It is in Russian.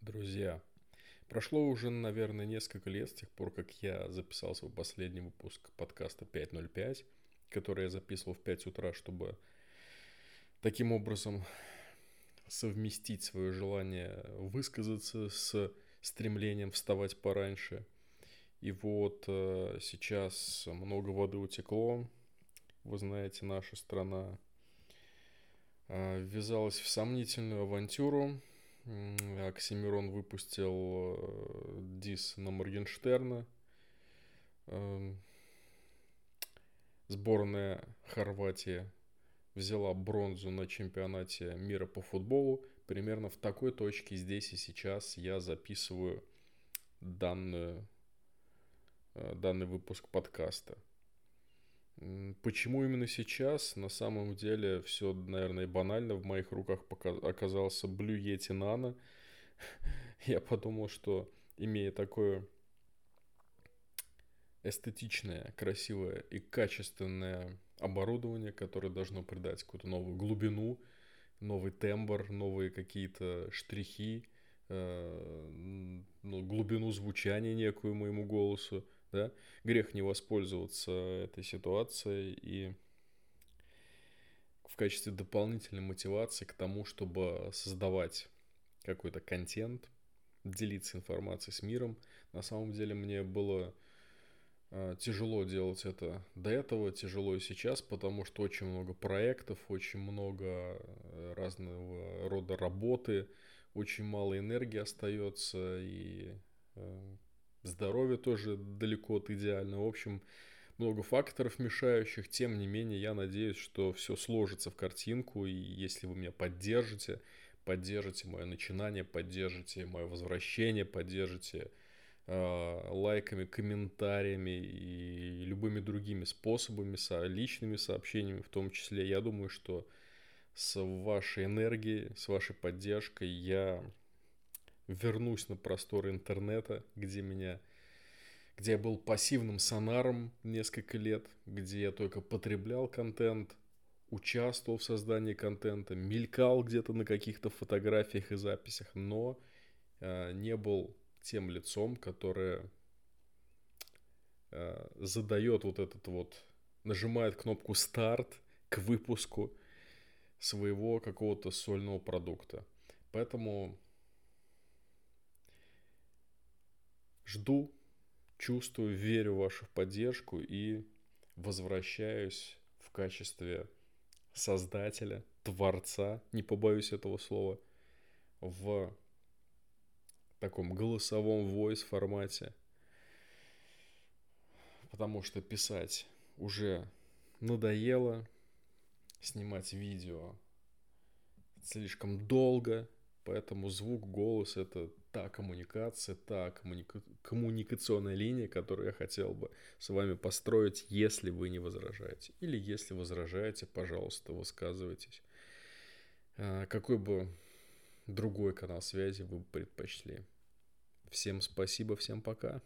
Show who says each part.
Speaker 1: Друзья, прошло уже, наверное, несколько лет с тех пор, как я записал свой последний выпуск подкаста 5.05, который я записывал в 5 утра, чтобы таким образом совместить свое желание высказаться с стремлением вставать пораньше. И вот э, сейчас много воды утекло. Вы знаете, наша страна э, ввязалась в сомнительную авантюру, Оксимирон выпустил э, дис на Моргенштерна. Эм, сборная Хорватии взяла бронзу на чемпионате мира по футболу. Примерно в такой точке здесь и сейчас я записываю данную, э, данный выпуск подкаста. Почему именно сейчас? На самом деле все, наверное, банально. В моих руках оказался Blue Yeti Nano. Я подумал, что имея такое эстетичное, красивое и качественное оборудование, которое должно придать какую-то новую глубину, новый тембр, новые какие-то штрихи, э, ну, глубину звучания некую моему голосу, да, грех не воспользоваться этой ситуацией и в качестве дополнительной мотивации к тому, чтобы создавать какой-то контент, делиться информацией с миром. На самом деле мне было э, тяжело делать это до этого, тяжело и сейчас, потому что очень много проектов, очень много э, разного рода работы, очень мало энергии остается и э, Здоровье тоже далеко от идеального. В общем, много факторов мешающих. Тем не менее, я надеюсь, что все сложится в картинку. И если вы меня поддержите, поддержите мое начинание, поддержите мое возвращение, поддержите э, лайками, комментариями и любыми другими способами, со, личными сообщениями в том числе. Я думаю, что с вашей энергией, с вашей поддержкой я вернусь на просторы интернета, где меня где я был пассивным сонаром несколько лет, где я только потреблял контент, участвовал в создании контента, мелькал где-то на каких-то фотографиях и записях, но э, не был тем лицом, которое э, задает вот этот вот, нажимает кнопку старт к выпуску своего какого-то сольного продукта. Поэтому Жду, чувствую, верю в вашу поддержку и возвращаюсь в качестве создателя, творца, не побоюсь этого слова, в таком голосовом voice формате. Потому что писать уже надоело, снимать видео слишком долго, Поэтому звук, голос — это та коммуникация, та коммуника... коммуникационная линия, которую я хотел бы с вами построить, если вы не возражаете. Или если возражаете, пожалуйста, высказывайтесь. А, какой бы другой канал связи вы предпочли. Всем спасибо, всем пока.